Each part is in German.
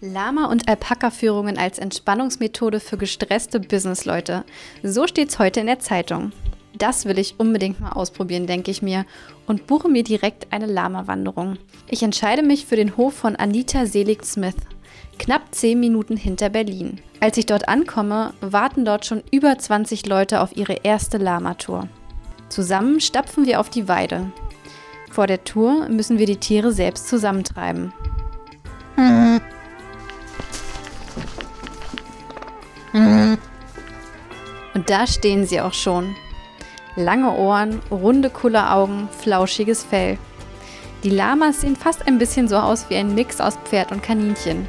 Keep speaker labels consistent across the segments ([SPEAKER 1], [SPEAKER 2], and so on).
[SPEAKER 1] Lama- und Alpaka-Führungen als Entspannungsmethode für gestresste Businessleute. So steht's heute in der Zeitung. Das will ich unbedingt mal ausprobieren, denke ich mir, und buche mir direkt eine Lama-Wanderung. Ich entscheide mich für den Hof von Anita Selig-Smith, knapp 10 Minuten hinter Berlin. Als ich dort ankomme, warten dort schon über 20 Leute auf ihre erste Lama-Tour. Zusammen stapfen wir auf die Weide. Vor der Tour müssen wir die Tiere selbst zusammentreiben. Und da stehen sie auch schon. Lange Ohren, runde Kulleraugen, flauschiges Fell. Die Lamas sehen fast ein bisschen so aus wie ein Mix aus Pferd und Kaninchen.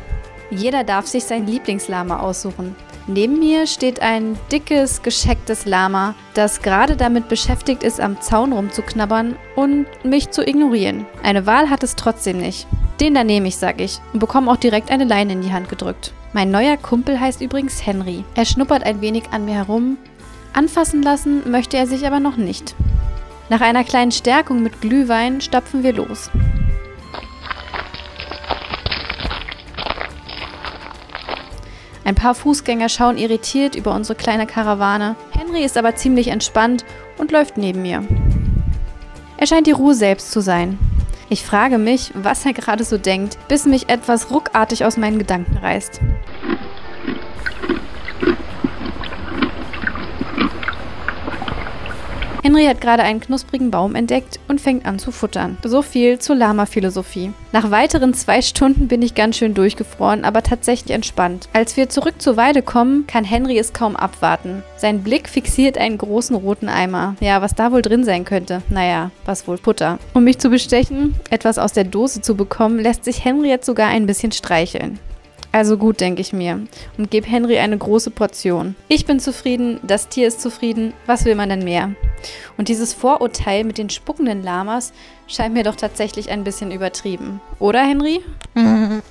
[SPEAKER 1] Jeder darf sich sein Lieblingslama aussuchen. Neben mir steht ein dickes, geschecktes Lama, das gerade damit beschäftigt ist, am Zaun rumzuknabbern und mich zu ignorieren. Eine Wahl hat es trotzdem nicht. Den da nehme ich, sag ich, und bekomme auch direkt eine Leine in die Hand gedrückt. Mein neuer Kumpel heißt übrigens Henry. Er schnuppert ein wenig an mir herum. Anfassen lassen möchte er sich aber noch nicht. Nach einer kleinen Stärkung mit Glühwein stapfen wir los. Ein paar Fußgänger schauen irritiert über unsere kleine Karawane. Henry ist aber ziemlich entspannt und läuft neben mir. Er scheint die Ruhe selbst zu sein. Ich frage mich, was er gerade so denkt, bis mich etwas ruckartig aus meinen Gedanken reißt. Henry hat gerade einen knusprigen Baum entdeckt und fängt an zu futtern. So viel zur Lama-Philosophie. Nach weiteren zwei Stunden bin ich ganz schön durchgefroren, aber tatsächlich entspannt. Als wir zurück zur Weide kommen, kann Henry es kaum abwarten. Sein Blick fixiert einen großen roten Eimer. Ja, was da wohl drin sein könnte? Naja, was wohl Futter. Um mich zu bestechen, etwas aus der Dose zu bekommen, lässt sich Henry jetzt sogar ein bisschen streicheln. Also gut, denke ich mir, und gebe Henry eine große Portion. Ich bin zufrieden, das Tier ist zufrieden, was will man denn mehr? Und dieses Vorurteil mit den spuckenden Lamas scheint mir doch tatsächlich ein bisschen übertrieben. Oder, Henry?